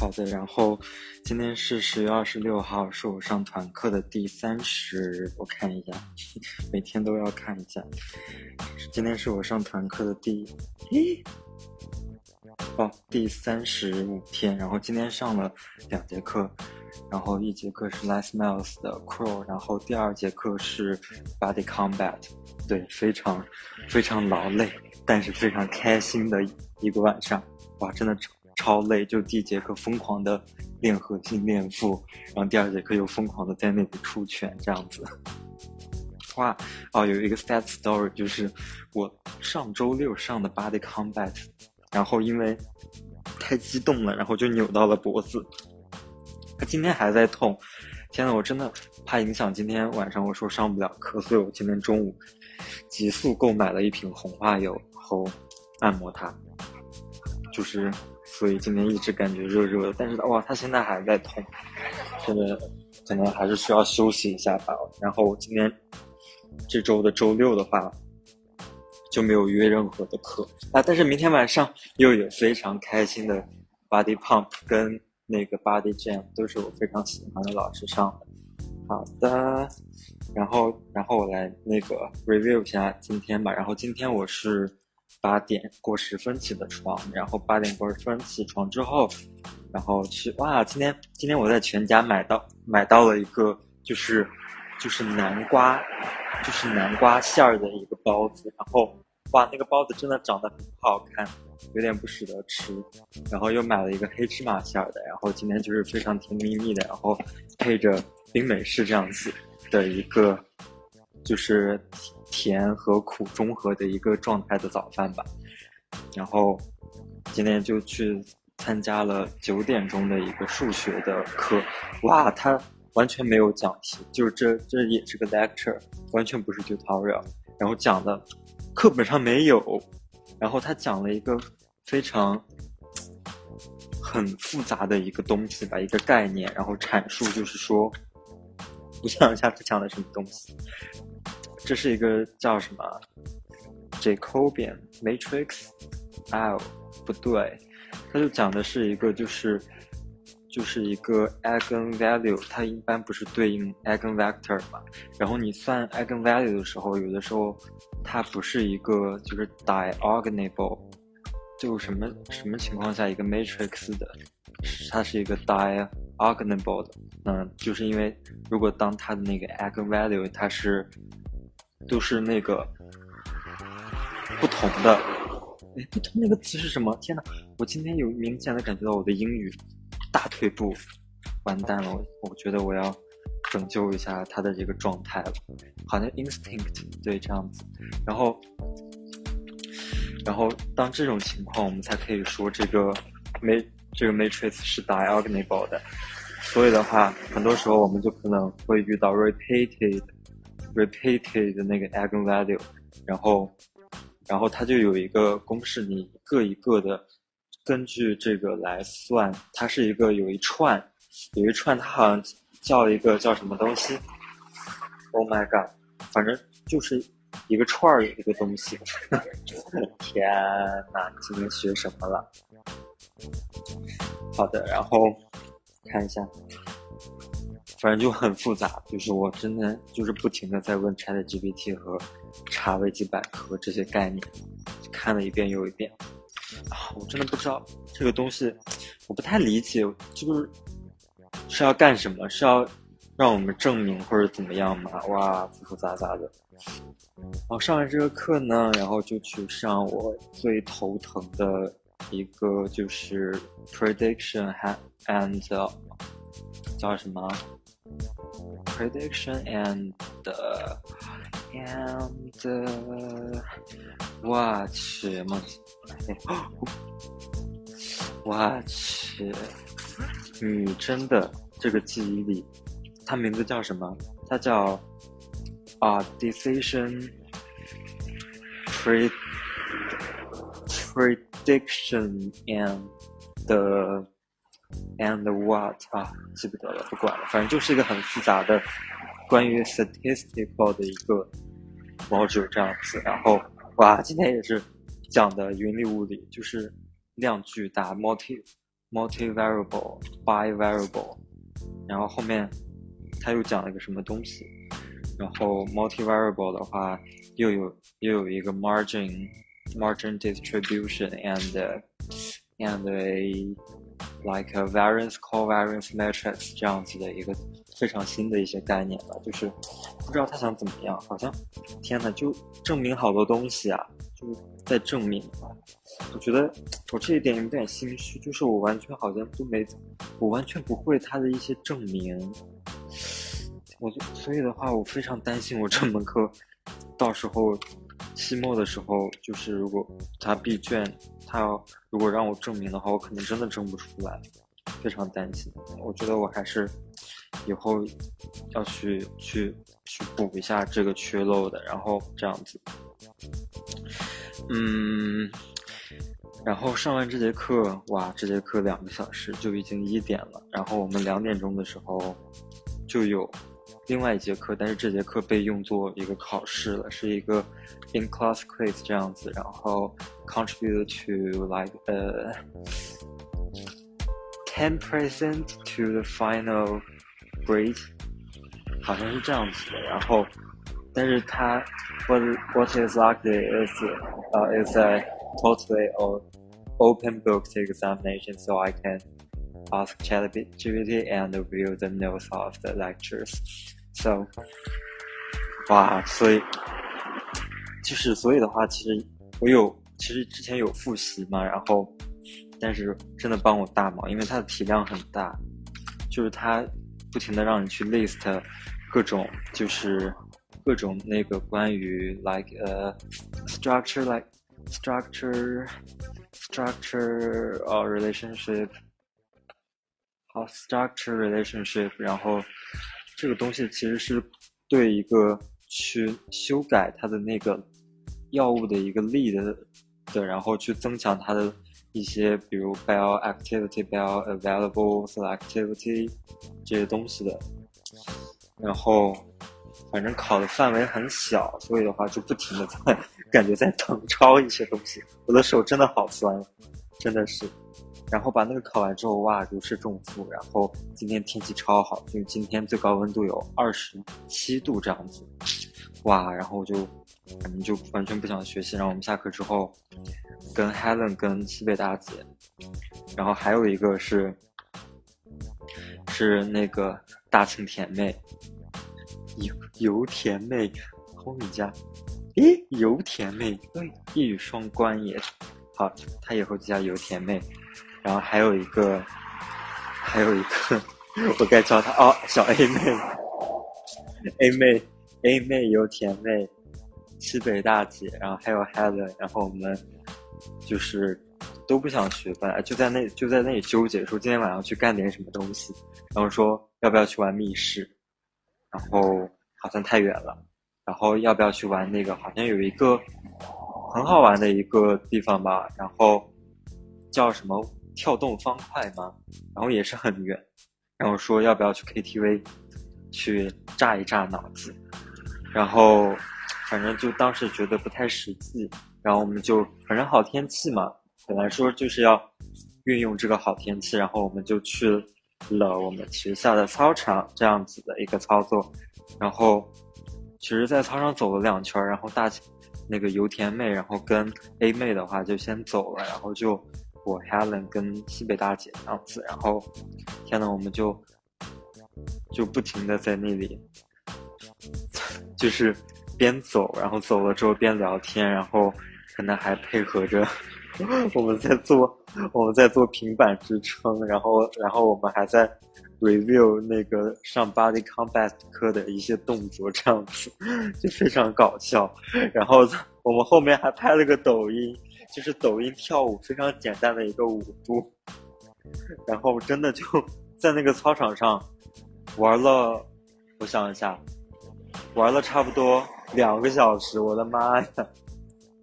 好的，然后今天是十月二十六号，是我上团课的第三十，我看一下，每天都要看一下。今天是我上团课的第，咦，哦，第三十五天，然后今天上了两节课，然后一节课是 Les Miles 的 Crow 然后第二节课是 Body Combat，对，非常非常劳累，但是非常开心的一个晚上，哇，真的超超累，就第一节课疯狂的练核心练腹，然后第二节课又疯狂的在那里出拳这样子。哇，哦，有一个 sad story，就是我上周六上的 Body Combat，然后因为太激动了，然后就扭到了脖子，他今天还在痛。天呐，我真的怕影响今天晚上我说上不了课，所以我今天中午急速购买了一瓶红花油，然后按摩它，就是所以今天一直感觉热热的，但是哇，它现在还在痛，真的可能还是需要休息一下吧。然后今天。这周的周六的话，就没有约任何的课啊。但是明天晚上又有非常开心的 body pump 跟那个 body jam，都是我非常喜欢的老师上的。好的，然后然后我来那个 review 一下今天吧。然后今天我是八点过十分起的床，然后八点过十分起床之后，然后去哇，今天今天我在全家买到买到了一个就是就是南瓜。就是南瓜馅儿的一个包子，然后哇，那个包子真的长得很好看，有点不舍得吃。然后又买了一个黑芝麻馅儿的，然后今天就是非常甜蜜蜜的，然后配着冰美式这样子的一个，就是甜和苦中和的一个状态的早饭吧。然后今天就去参加了九点钟的一个数学的课，哇，他。完全没有讲题，就是这这也是个 lecture，完全不是 tutorial。然后讲的课本上没有，然后他讲了一个非常很复杂的一个东西吧，一个概念，然后阐述就是说，我想一下他讲的什么东西，这是一个叫什么 Jacobian matrix，L，不对，它就讲的是一个就是。就是一个 eigenvalue，它一般不是对应 eigenvector 嘛？然后你算 eigenvalue 的时候，有的时候它不是一个就是 diagonal，就什么什么情况下一个 matrix 的，它是一个 diagonal 的，嗯，就是因为如果当它的那个 eigenvalue 它是都是那个不同的，哎，不同那个词是什么？天呐，我今天有明显的感觉到我的英语。大退步，完蛋了！我我觉得我要拯救一下他的这个状态了。好像 instinct 对这样子，然后，然后当这种情况，我们才可以说这个 ma 这个 matrix 是 diagonal 的。所以的话，很多时候我们就可能会遇到 repeated repeated 的那个 eigenvalue，然后，然后它就有一个公式，你一个一个的。根据这个来算，它是一个有一串，有一串，它好像叫一个叫什么东西？Oh my god！反正就是一个串儿一个东西。天呐，今天学什么了？好的，然后看一下，反正就很复杂，就是我真的就是不停的在问 ChatGPT 和查维基百科这些概念，看了一遍又一遍。啊，我真的不知道这个东西，我不太理解，就是是要干什么？是要让我们证明或者怎么样吗？哇，复复杂杂的。然后上完这个课呢，然后就去上我最头疼的一个，就是 prediction and 叫什么 ？prediction and and 我去妈！我去，女真的这个记忆力，它名字叫什么？它叫啊，decision pre prediction and and what 啊，记不得了，不管了，反正就是一个很复杂的关于 statistical 的一个 module 这样子。然后哇，今天也是。讲的云里雾里，就是量巨大，multi multivariable bivariable，然后后面他又讲了一个什么东西，然后 multivariable 的话又有又有一个 margin margin distribution and and a like a variance covariance matrix 这样子的一个非常新的一些概念吧，就是不知道他想怎么样，好像天呐，就证明好多东西啊，就在证明。我觉得我这一点有点心虚，就是我完全好像都没，我完全不会他的一些证明。我就所以的话，我非常担心我这门课到时候期末的时候，就是如果他闭卷，他要如果让我证明的话，我可能真的证不出来，非常担心。我觉得我还是以后要去去去补一下这个缺漏的，然后这样子。嗯，然后上完这节课，哇，这节课两个小时就已经一点了，然后我们两点钟的时候就有。另外一节课，但是这节课被用作一个考试了，是一个 in class quiz 这样子，然后 contribute to like 呃 ten percent to the final grade，好像是这样子的。然后，但是它 what what is likely is 呃 is a totally open book examination, so I can ask ChatGPT and view the notes of the lectures. So，哇，所以就是所以的话，其实我有其实之前有复习嘛，然后但是真的帮我大忙，因为它的体量很大，就是它不停的让你去 list 各种就是各种那个关于 like 呃 structure like structure structure or relationship，好 structure relationship，然后。这个东西其实是对一个去修改它的那个药物的一个力的的，然后去增强它的一些，比如 bioactivity、bioavailable selectivity 这些东西的。然后反正考的范围很小，所以的话就不停的在 感觉在 誊抄一些东西，我的手真的好酸，真的是。然后把那个考完之后，哇，如释重负。然后今天天气超好，就今天最高温度有二十七度这样子，哇！然后我就反正就完全不想学习。然后我们下课之后，跟 Helen、跟西北大姐，然后还有一个是是那个大庆甜妹，油油甜妹，轰你家，诶，油甜妹，对，一语双关也好，她以后就叫油甜妹。然后还有一个，还有一个，我该叫她哦，小 A 妹，A 妹，A 妹有甜妹，西北大姐，然后还有 Helen，然后我们就是都不想学吧，就在那就在那里纠结，说今天晚上去干点什么东西，然后说要不要去玩密室，然后好像太远了，然后要不要去玩那个，好像有一个很好玩的一个地方吧，然后叫什么？跳动方块吗？然后也是很远，然后说要不要去 KTV，去炸一炸脑子，然后反正就当时觉得不太实际，然后我们就反正好天气嘛，本来说就是要运用这个好天气，然后我们就去了我们学校的操场这样子的一个操作，然后其实，在操场走了两圈，然后大那个油田妹，然后跟 A 妹的话就先走了，然后就。我 Helen 跟西北大姐这样子，然后天呐，我们就就不停的在那里，就是边走，然后走了之后边聊天，然后可能还配合着 我们在做我们在做平板支撑，然后然后我们还在 review 那个上 body combat 课的一些动作，这样子 就非常搞笑。然后我们后面还拍了个抖音。就是抖音跳舞非常简单的一个舞步，然后真的就 在那个操场上玩了，我想一下，玩了差不多两个小时，我的妈呀，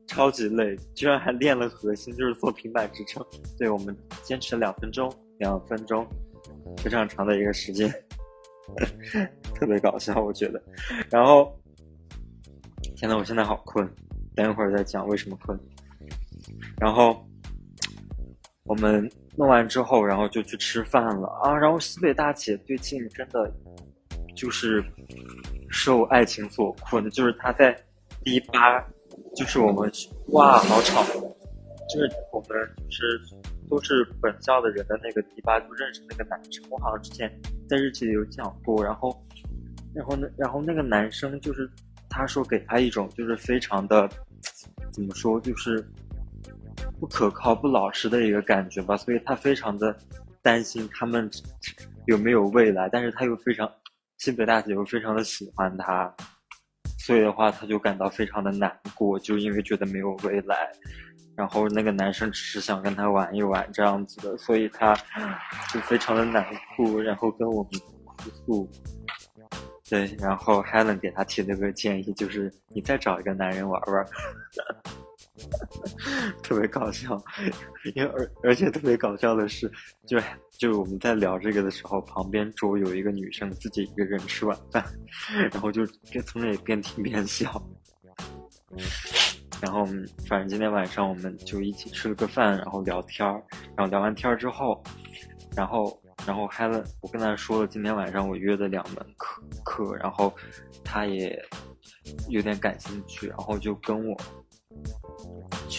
超级累，居然还练了核心，就是做平板支撑。对我们坚持两分钟，两分钟，非常长的一个时间，特别搞笑，我觉得。然后，天呐，我现在好困，等一会儿再讲为什么困。然后我们弄完之后，然后就去吃饭了啊。然后西北大姐最近真的就是受爱情所困，就是她在第八，就是我们哇，好吵，就是我们就是都是本校的人的那个第八就认识那个男生，我好像之前在日记里有讲过。然后，然后呢，然后那个男生就是他说给他一种就是非常的怎么说就是。不可靠、不老实的一个感觉吧，所以他非常的担心他们有没有未来，但是他又非常西北大姐又非常的喜欢他，所以的话他就感到非常的难过，就因为觉得没有未来，然后那个男生只是想跟他玩一玩这样子的，所以他就非常的难过，然后跟我们哭诉，对，然后 Helen 给他提了个建议，就是你再找一个男人玩玩。特别搞笑，因为而而且特别搞笑的是，就就我们在聊这个的时候，旁边桌有一个女生自己一个人吃晚饭，然后就边从那里边听边笑。然后反正今天晚上我们就一起吃了个饭，然后聊天儿，然后聊完天儿之后，然后然后嗨了，我跟他说了今天晚上我约的两门课课，然后他也有点感兴趣，然后就跟我。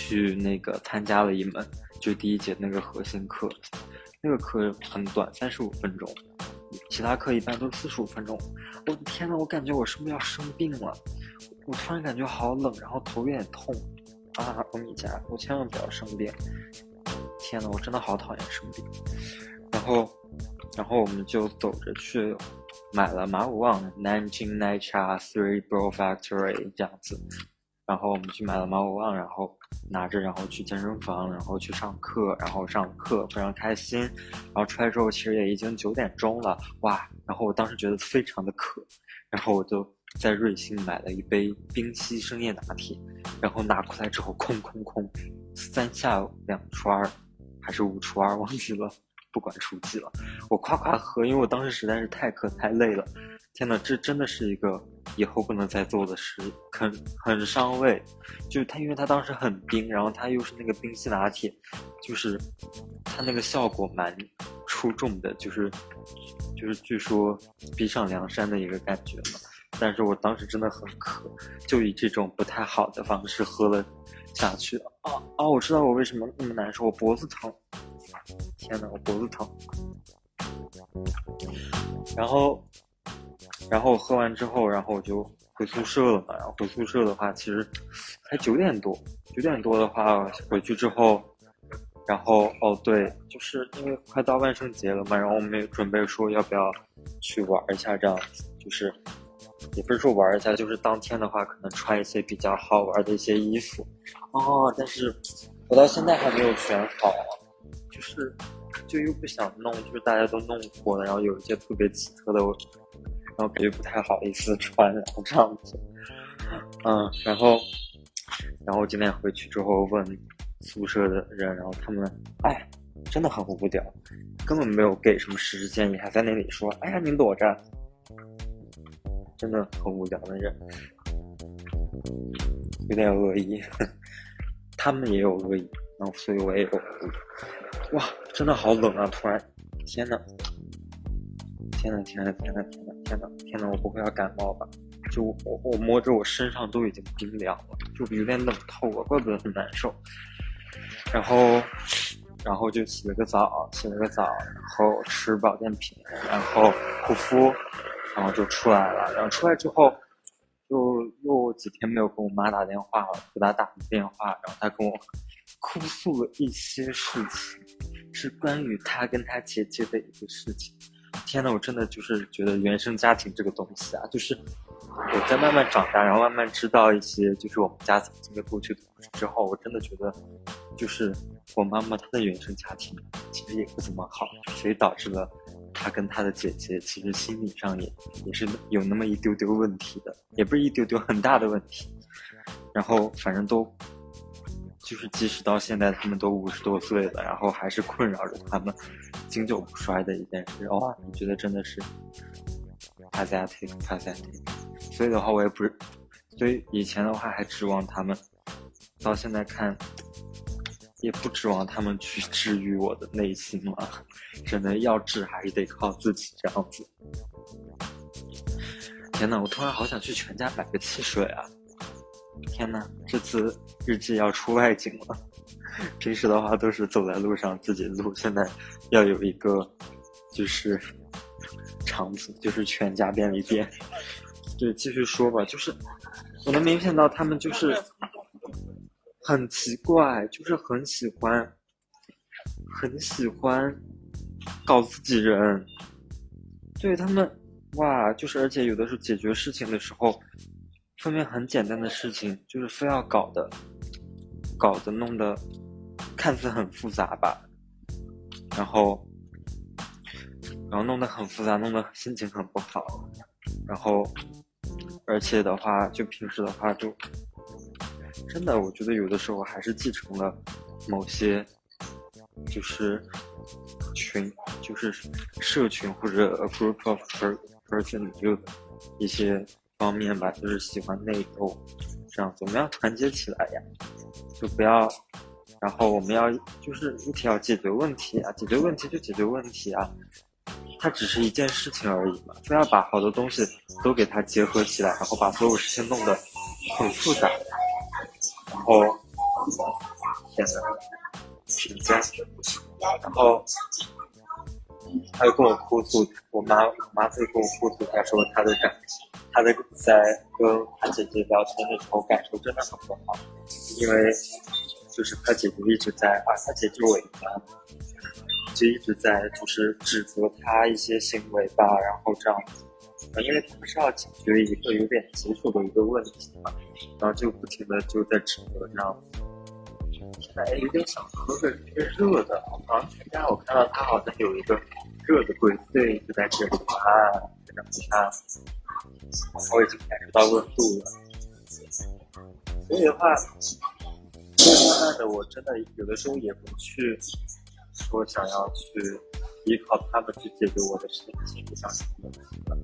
去那个参加了一门，就第一节那个核心课，那个课很短，三十五分钟，其他课一般都四十五分钟。我的天呐，我感觉我是不是要生病了？我突然感觉好冷，然后头有点痛啊！欧米伽，我千万不要生病！天呐，我真的好讨厌生病。然后，然后我们就走着去买了马五旺 Nanjing Naicha Three Bro Factory 这样子。然后我们去买了猫旺，然后拿着，然后去健身房，然后去上课，然后上课非常开心。然后出来之后，其实也已经九点钟了，哇！然后我当时觉得非常的渴，然后我就在瑞幸买了一杯冰溪生椰拿铁，然后拿过来之后，空空空，三下两除二，还是五除二，忘记了，不管除几了，我夸夸喝，因为我当时实在是太渴太累了。天呐，这真的是一个以后不能再做的事，很很伤胃。就是它，因为它当时很冰，然后它又是那个冰淇拿铁，就是它那个效果蛮出众的，就是就是据说逼上梁山的一个感觉嘛。但是我当时真的很渴，就以这种不太好的方式喝了下去。啊啊！我知道我为什么那么难受，我脖子疼。天呐，我脖子疼。然后。然后喝完之后，然后我就回宿舍了嘛。然后回宿舍的话，其实才九点多。九点多的话，回去之后，然后哦对，就是因为快到万圣节了嘛，然后我们也准备说要不要去玩一下，这样子，就是也不是说玩一下，就是当天的话可能穿一些比较好玩的一些衣服。哦，但是我到现在还没有选好，就是就又不想弄，就是大家都弄过了，然后有一些特别奇特的。然后感觉不太好意思穿，然后这样子，嗯，然后，然后今天回去之后问宿舍的人，然后他们，哎，真的很无聊，根本没有给什么实质建议，还在那里说，哎呀，你躲着，真的很无聊的人，有点恶意，他们也有恶意，然后所以我也有，哇，真的好冷啊！突然，天呐！天呐天呐天呐天呐。天呐天呐！我不会要感冒吧？就我我摸着我身上都已经冰凉了，就有点冷透了，怪不得很难受。然后，然后就洗了个澡，洗了个澡，然后吃保健品，然后护肤，然后就出来了。然后出来之后，就又几天没有跟我妈打电话了，给她打了电话，然后她跟我哭诉了一些事情，是关于她跟她姐姐的一个事情。天呐，我真的就是觉得原生家庭这个东西啊，就是我在慢慢长大，然后慢慢知道一些就是我们家曾经的过去的故事之后，我真的觉得，就是我妈妈她的原生家庭其实也不怎么好，所以导致了她跟她的姐姐其实心理上也也是有那么一丢丢问题的，也不是一丢丢很大的问题，然后反正都。就是即使到现在，他们都五十多岁了，然后还是困扰着他们经久不衰的一件事。哇，你觉得真的是 pathetic，pathetic。所以的话，我也不是，所以以前的话还指望他们，到现在看，也不指望他们去治愈我的内心了，只能要治还是得靠自己这样子。天呐，我突然好想去全家买个汽水啊！天呐，这次日记要出外景了。平时的话都是走在路上自己录，现在要有一个就是场子，就是全家便利店。对，继续说吧，就是我能明显到他们就是很奇怪，就是很喜欢很喜欢搞自己人。对他们，哇，就是而且有的时候解决事情的时候，分明很简单的事情，就是非要搞的，搞得弄得。看似很复杂吧，然后，然后弄得很复杂，弄得心情很不好，然后，而且的话，就平时的话，就真的，我觉得有的时候还是继承了某些，就是群，就是社群或者 a group of person 就一些方面吧，就是喜欢内斗，这样子，我们要团结起来呀，就不要。然后我们要就是一体要解决问题啊，解决问题就解决问题啊，它只是一件事情而已嘛，非要把好多东西都给它结合起来，然后把所有事情弄得很复杂，然后天呐，评价，然后他就跟我哭诉，我妈我妈会跟我哭诉，她说她的感，她的在跟她姐姐聊天的时候感受真的很不好，因为。就是他姐姐一直在啊，他姐姐尾巴，就一直在就是指责他一些行为吧，然后这样子，因为他们是要解决一个有点棘手的一个问题嘛，然后就不停的就在指责这样子子。现在有点想喝个热的，好像全家我看到他好像有一个热的龟碎就在这里啊，非常可怕，我已经感受到温度了，所以的话。慢慢的，我真的有的时候也不去说想要去依靠他们去解决我的心心理上的问题了，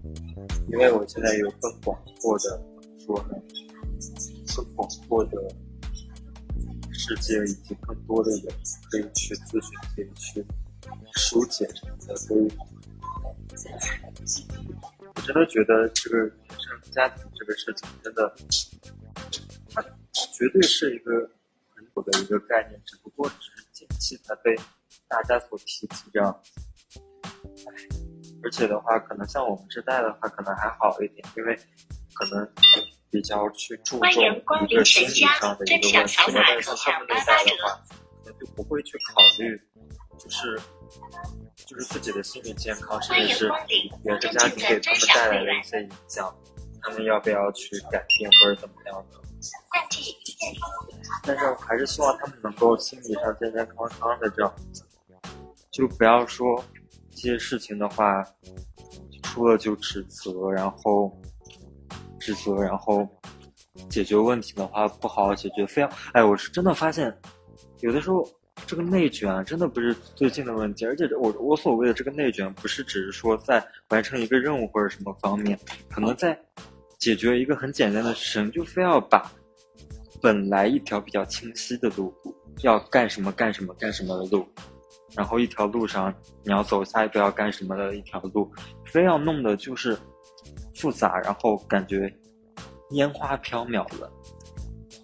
因为我现在有更广阔的说呢，更广阔的世界以及更多的人可以去咨询，可以去疏解什么的，所以我真的觉得这个原生家庭这个事情真的，它绝对是一个。的一个概念，只不过只是近期才被大家所提及这样。而且的话，可能像我们这代的话，可能还好一点，因为可能比较去注重一个心理上的一个问题。但是像他们那代的话，可能就不会去考虑，就是就是自己的心理健康，甚至是原生家庭给他们带来的一些影响，他们要不要去改变或者怎么样的。但是我还是希望他们能够心理上健健康康的这样子，就不要说这些事情的话，出了就指责，然后指责，然后解决问题的话不好好解决，非要哎，我是真的发现，有的时候这个内卷，真的不是最近的问题，而且我我所谓的这个内卷，不是只是说在完成一个任务或者什么方面，可能在。解决一个很简单的事情，就非要把本来一条比较清晰的路，要干什么干什么干什么的路，然后一条路上你要走下一步要干什么的一条路，非要弄的就是复杂，然后感觉烟花飘渺了，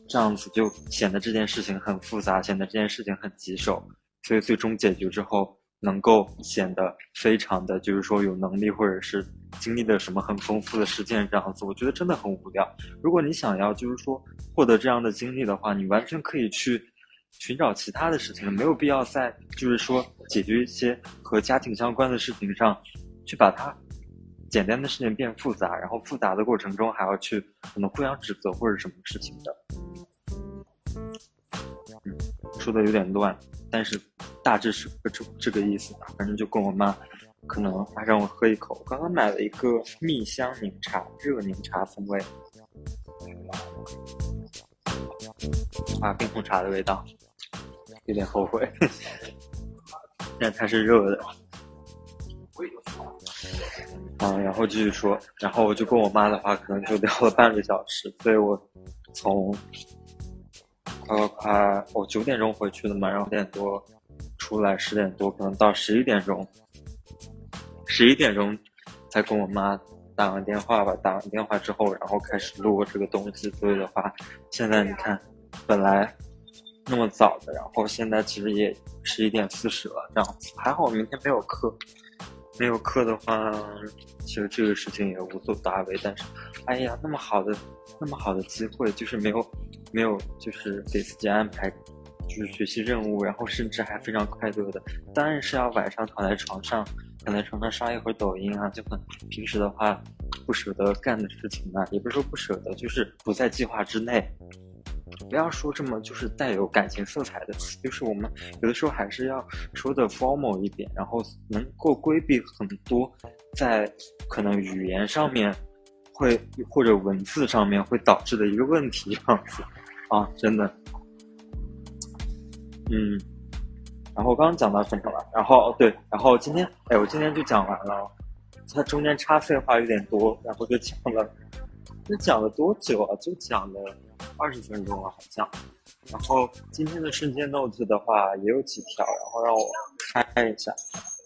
这样子就显得这件事情很复杂，显得这件事情很棘手，所以最终解决之后。能够显得非常的就是说有能力，或者是经历的什么很丰富的事件这样子，我觉得真的很无聊。如果你想要就是说获得这样的经历的话，你完全可以去寻找其他的事情，没有必要在就是说解决一些和家庭相关的事情上去把它简单的事情变复杂，然后复杂的过程中还要去可能互相指责或者什么事情的。嗯，说的有点乱，但是大致是这这个意思吧。反正就跟我妈，可能她让我喝一口。刚刚买了一个蜜香柠茶，热柠茶风味，啊，冰红茶的味道，有点后悔。但它是热的。啊，然后继续说，然后我就跟我妈的话，可能就聊了半个小时，所以我从。快快快，我九点钟回去的嘛，然后点多出来，十点多可能到十一点钟，十一点钟才跟我妈打完电话吧。打完电话之后，然后开始录这个东西。所以的话，现在你看，本来那么早的，然后现在其实也十一点四十了，这样子。还好明天没有课，没有课的话，其实这个事情也无所大为。但是，哎呀，那么好的，那么好的机会，就是没有。没有，就是给自己安排，就是学习任务，然后甚至还非常快乐的。当然是要晚上躺在床上，躺在床上刷一会儿抖音啊，就很平时的话不舍得干的事情啊，也不是说不舍得，就是不在计划之内。不要说这么就是带有感情色彩的词，就是我们有的时候还是要说的 formal 一点，然后能够规避很多在可能语言上面会或者文字上面会导致的一个问题，这样子。啊，真的，嗯，然后刚刚讲到什么了？然后对，然后今天，哎，我今天就讲完了，它中间插废话有点多，然后就讲了，这讲了多久啊？就讲了二十分钟了，好像。然后今天的瞬间 notes 的话也有几条，然后让我开一下，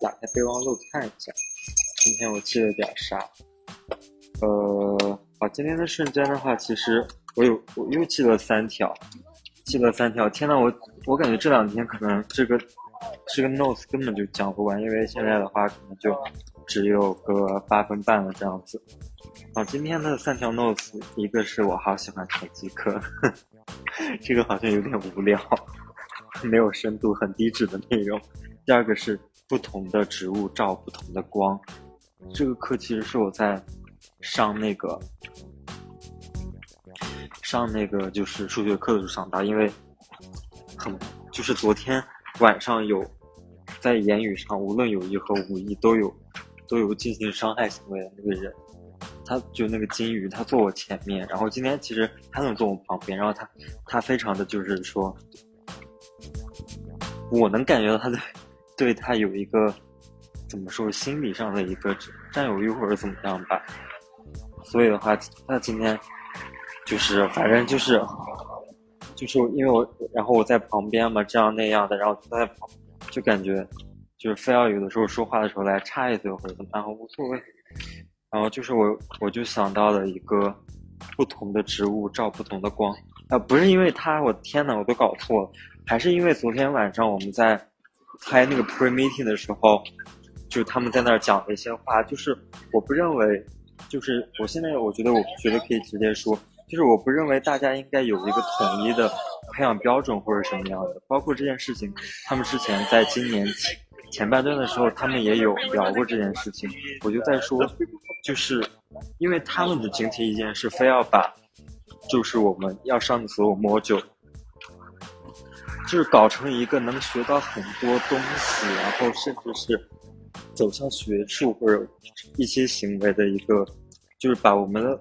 打开备忘录看一下，今天我记了点啥？呃，好，今天的瞬间的话，其实。我有，我又记了三条，记了三条。天呐，我我感觉这两天可能这个这个 notes 根本就讲不完，因为现在的话可能就只有个八分半了这样子。啊，今天的三条 notes，一个是我好喜欢拳击课，这个好像有点无聊，没有深度，很低质的内容。第二个是不同的植物照不同的光，这个课其实是我在上那个。上那个就是数学课的时候上到，因为很就是昨天晚上有在言语上，无论有意和无意都有都有进行伤害行为的那个人，他就那个金鱼，他坐我前面，然后今天其实他能坐我旁边，然后他他非常的就是说，我能感觉到他的对他有一个怎么说心理上的一个占有欲或者怎么样吧，所以的话，他今天。就是反正就是，就是因为我，然后我在旁边嘛，这样那样的，然后他在旁，就感觉就是非要有的时候说话的时候来插一嘴或者怎么样，无所谓。然后就是我，我就想到了一个不同的植物照不同的光啊，不是因为它，我天呐，我都搞错了，还是因为昨天晚上我们在开那个 pre meeting 的时候，就他们在那儿讲的一些话，就是我不认为，就是我现在我觉得我觉得可以直接说。就是我不认为大家应该有一个统一的培养标准或者什么样的，包括这件事情，他们之前在今年前半段的时候，他们也有聊过这件事情。我就在说，就是因为他们的整体意见是非要把，就是我们要上的所有 module，就是搞成一个能学到很多东西，然后甚至是走向学术或者一些行为的一个，就是把我们的。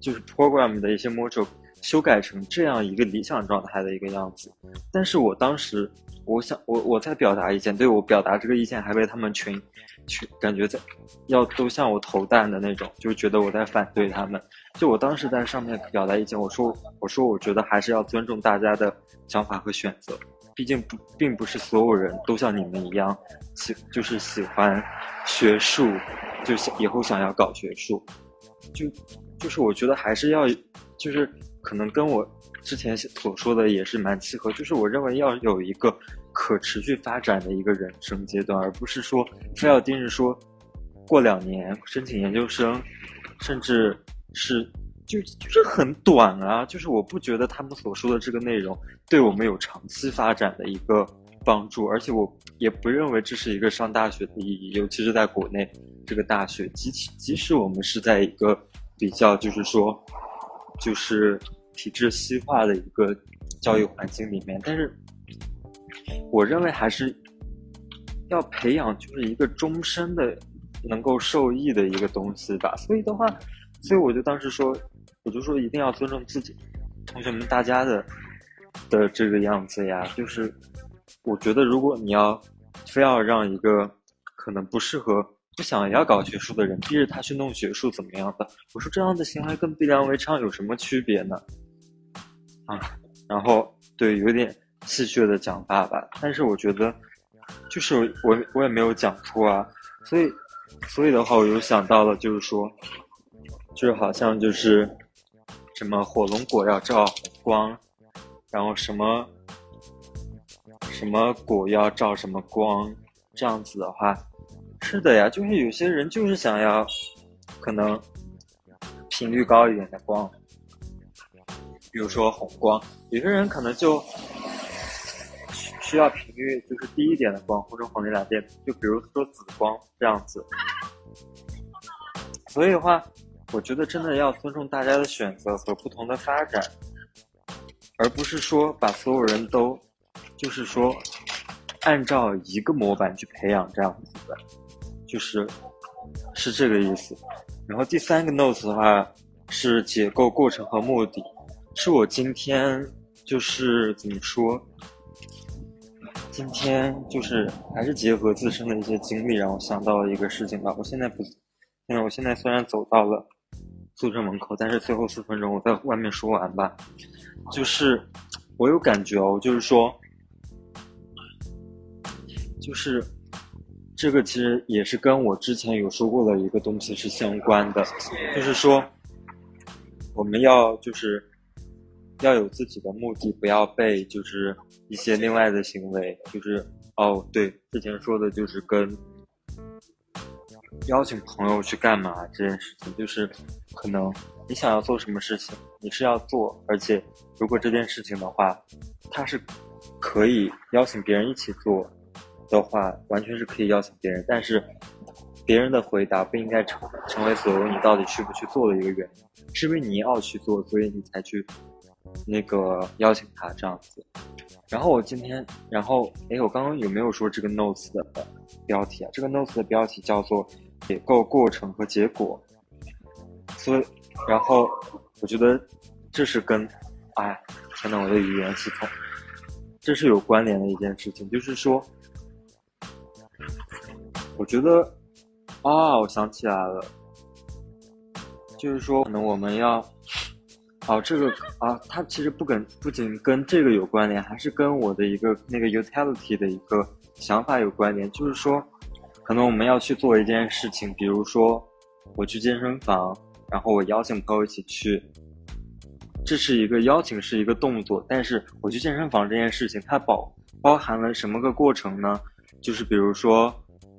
就是 program 的一些 module 修改成这样一个理想状态的一个样子，但是我当时我想我我在表达意见，对我表达这个意见还被他们群群感觉在要都向我投弹的那种，就觉得我在反对他们。就我当时在上面表达意见，我说我说我觉得还是要尊重大家的想法和选择，毕竟不并不是所有人都像你们一样喜就是喜欢学术，就想以后想要搞学术，就。就是我觉得还是要，就是可能跟我之前所说的也是蛮契合。就是我认为要有一个可持续发展的一个人生阶段，而不是说非要盯着说过两年申请研究生，甚至是就就是很短啊。就是我不觉得他们所说的这个内容对我们有长期发展的一个帮助，而且我也不认为这是一个上大学的意义，尤其是在国内这个大学，即即使我们是在一个。比较就是说，就是体制西化的一个教育环境里面，但是我认为还是要培养就是一个终身的能够受益的一个东西吧。所以的话，所以我就当时说，我就说一定要尊重自己同学们大家的的这个样子呀。就是我觉得，如果你要非要让一个可能不适合。不想要搞学术的人逼着他去弄学术怎么样的？我说这样的行为跟逼良为娼有什么区别呢？啊，然后对，有点戏谑的讲法吧。但是我觉得，就是我我也没有讲错啊，所以所以的话，我又想到了，就是说，就是好像就是什么火龙果要照光，然后什么什么果要照什么光，这样子的话，是的呀，就是有些人就是想要可能频率高一点的光。比如说红光，有些人可能就需要频率就是低一点的光，或者红绿蓝电，就比如说紫光这样子。所以的话，我觉得真的要尊重大家的选择和不同的发展，而不是说把所有人都就是说按照一个模板去培养这样子的，就是是这个意思。然后第三个 notes 的话是解构过程和目的。是我今天就是怎么说？今天就是还是结合自身的一些经历，让我想到了一个事情吧。我现在不，现在我现在虽然走到了宿舍门口，但是最后四分钟我在外面说完吧。就是我有感觉哦，就是说，就是这个其实也是跟我之前有说过的一个东西是相关的，就是说我们要就是。要有自己的目的，不要被就是一些另外的行为，就是哦，对，之前说的就是跟邀请朋友去干嘛这件事情，就是可能你想要做什么事情，你是要做，而且如果这件事情的话，它是可以邀请别人一起做的话，完全是可以邀请别人，但是别人的回答不应该成成为所有你到底去不去做的一个原因，是因为你要去做，所以你才去。那个邀请他这样子，然后我今天，然后哎，我刚刚有没有说这个 notes 的标题啊？这个 notes 的标题叫做“解构过程和结果”，所以，然后我觉得这是跟，哎，天呐，我的语言系统，这是有关联的一件事情，就是说，我觉得，啊，我想起来了，就是说，可能我们要。哦，这个啊，它其实不跟不仅跟这个有关联，还是跟我的一个那个 utility 的一个想法有关联。就是说，可能我们要去做一件事情，比如说我去健身房，然后我邀请朋友一起去，这是一个邀请，是一个动作。但是我去健身房这件事情，它包包含了什么个过程呢？就是比如说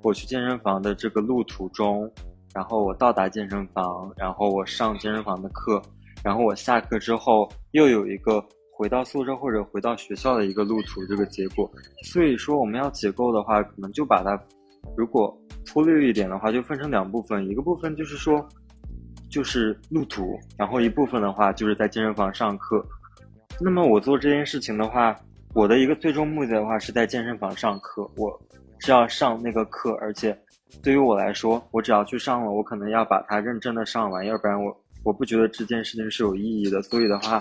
我去健身房的这个路途中，然后我到达健身房，然后我上健身房的课。然后我下课之后又有一个回到宿舍或者回到学校的一个路途，这个结果。所以说我们要解构的话，可能就把它，如果粗略一点的话，就分成两部分，一个部分就是说，就是路途，然后一部分的话就是在健身房上课。那么我做这件事情的话，我的一个最终目的的话是在健身房上课，我是要上那个课，而且对于我来说，我只要去上了，我可能要把它认真的上完，要不然我。我不觉得这件事情是有意义的，所以的话，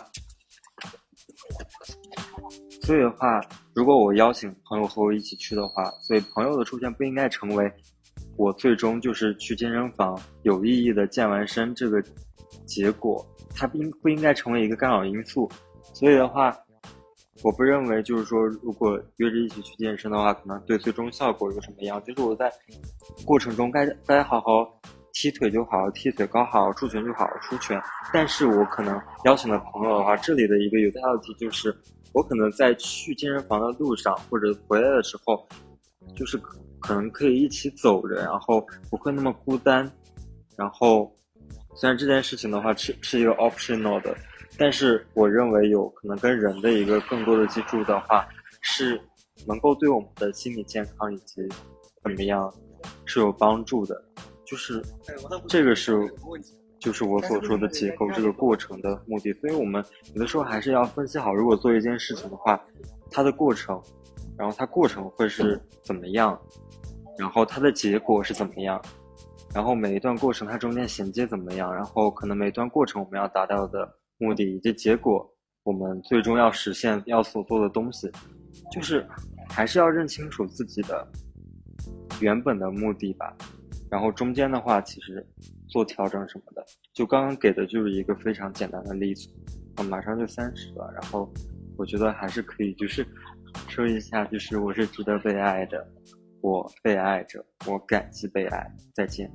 所以的话，如果我邀请朋友和我一起去的话，所以朋友的出现不应该成为我最终就是去健身房有意义的健完身这个结果，它不应不应该成为一个干扰因素。所以的话，我不认为就是说，如果约着一起去健身的话，可能对最终效果有什么样？就是我在过程中该该好好。踢腿就好，踢腿高好，出拳就好，出拳。但是我可能邀请的朋友的话，这里的一个有大的题就是，我可能在去健身房的路上或者回来的时候，就是可能可以一起走着，然后不会那么孤单。然后，虽然这件事情的话是是一个 optional 的，但是我认为有可能跟人的一个更多的接触的话，是能够对我们的心理健康以及怎么样是有帮助的。就是这个是，就是我所说的解构这个过程的目的。所以，我们有的时候还是要分析好，如果做一件事情的话，它的过程，然后它过程会是怎么样，然后它的结果是怎么样，然后每一段过程它中间衔接怎么样，然后可能每一段过程我们要达到的目的以及结果，我们最终要实现要所做的东西，就是还是要认清楚自己的原本的目的吧。然后中间的话，其实做调整什么的，就刚刚给的就是一个非常简单的例子。啊，马上就三十了，然后我觉得还是可以，就是说一下，就是我是值得被爱的，我被爱着，我感激被爱，再见。